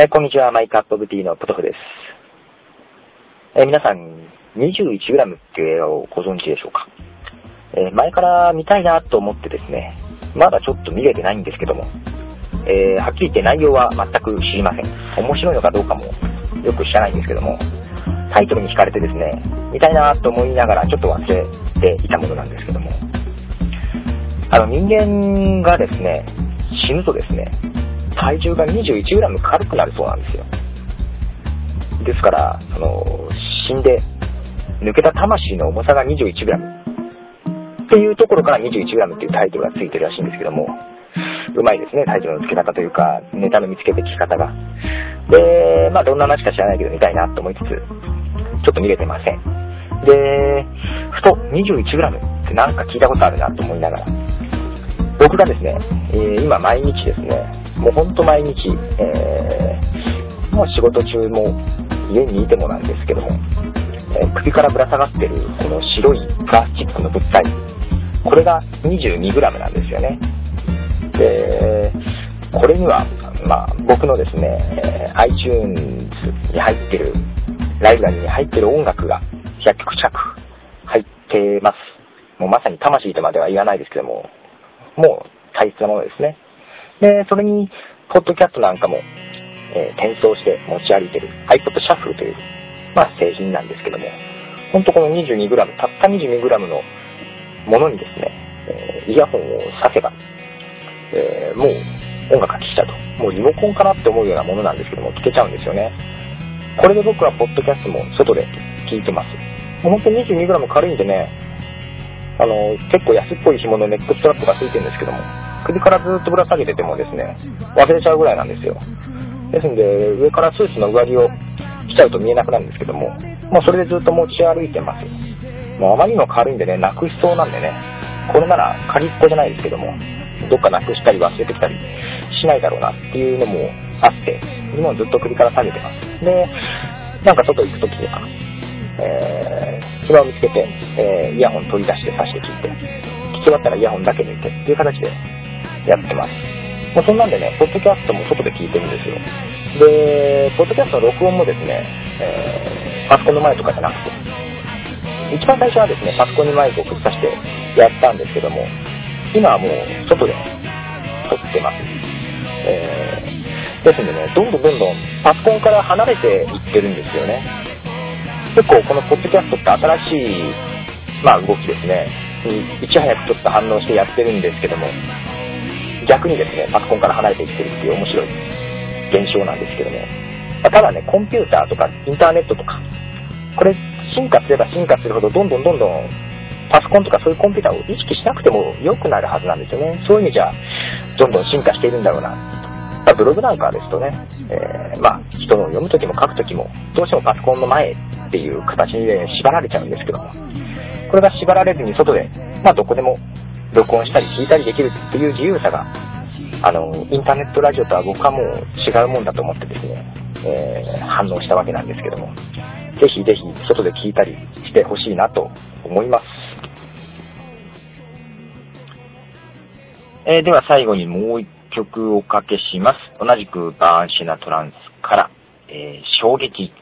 えーこんにちは、マイカップオブティーのポトフです。えー皆さん、21g っていう映画をご存知でしょうか、えー前から見たいなと思ってですね、まだちょっと見れてないんですけども、えはっきり言って内容は全く知りません。面白いのかどうかもよく知らないんですけども、タイトルに惹かれてですね、見たいなと思いながらちょっと忘れていたものなんですけども、あの人間がですね、死ぬとですね、体重が 21g 軽くなるそうなんですよ。ですから、その、死んで抜けた魂の重さが 21g っていうところから 21g っていうタイトルがついてるらしいんですけども、うまいですね、タイトルの付け方というか、ネタの見つけて聞き方が。で、まあどんな話か知らないけど見たいなと思いつつ、ちょっと見れてません。で、ふと 21g ってなんか聞いたことあるなと思いながら、僕がですね、えー今毎日ですね、もうほんと毎日、えーもう仕事中も家にいてもなんですけども、えー首からぶら下がってるこの白いプラスチックの物体、これが 22g なんですよね。で、これには、まあ、僕のですね、えー iTunes に入ってる、ライブラリに入ってる音楽が100曲近く入ってます。もうまさに魂とまでは言わないですけども、もう大切なものですね。で、それに、ポッドキャストなんかも、えー転送して持ち歩いてる iPod シャッフルという、まあ、製品なんですけども、ほんとこの 22g、たった 22g のものにですね、えーイヤホンを挿せば、えーもう音楽が聴きちゃうと。もうリモコンかなって思うようなものなんですけども、聴けちゃうんですよね。これで僕はポッドキャストも外で聞いてます。もう本当に 22g 軽いんでね、あの、結構安っぽい紐のネックストラップがついてるんですけども、首からずっとぶら下げててもですね、忘れちゃうぐらいなんですよ。ですんで、上からスーツの上着を着ちゃうと見えなくなるんですけども、もうそれでずっと持ち歩いてます。もうあまりにも軽いんでね、なくしそうなんでね、これなら仮っぽじゃないですけども、どっかなくしたり忘れてきたりしないだろうなっていうのもあって、今ずっと首から下げてます。で、なんか外行くときには、えー、暇を見つけて、えーイヤホン取り出して挿して聞いて、聞き終わったらイヤホンだけ抜いてっていう形でやってます。もうそんなんでね、ポッドキャストも外で聞いてるんですよ。で、ポッドキャストの録音もですね、えーパソコンの前とかじゃなくて、一番最初はですね、パソコンにマイクをくっさしてやったんですけども、今はもう外で撮ってます。えーですんでね、どんどんどんどんパソコンから離れていってるんですよね。結構このポッドキャストって新しい、まあ動きですね、いち早くちょっと反応してやってるんですけども、逆にですね、パソコンから離れていってるっていう面白い現象なんですけども、まただね、コンピューターとかインターネットとか、これ進化すれば進化するほどどんどんどんどんパソコンとかそういうコンピューターを意識しなくても良くなるはずなんですよね。そういう意味じゃ、どんどん進化しているんだろうな。まあブログなんかですとね、えーまあ、人の読むときも書くときも、どうしてもパソコンの前っていう形で縛られちゃうんですけども、これが縛られずに外で、まあ、どこでも録音したり聞いたりできるっていう自由さが、あの、インターネットラジオとは僕はもう違うもんだと思ってですね、えー反応したわけなんですけども、ぜひぜひ外で聞いたりしてほしいなと思います。えーでは最後にもう一曲おかけします。同じくバーンシナトランスから、えー衝撃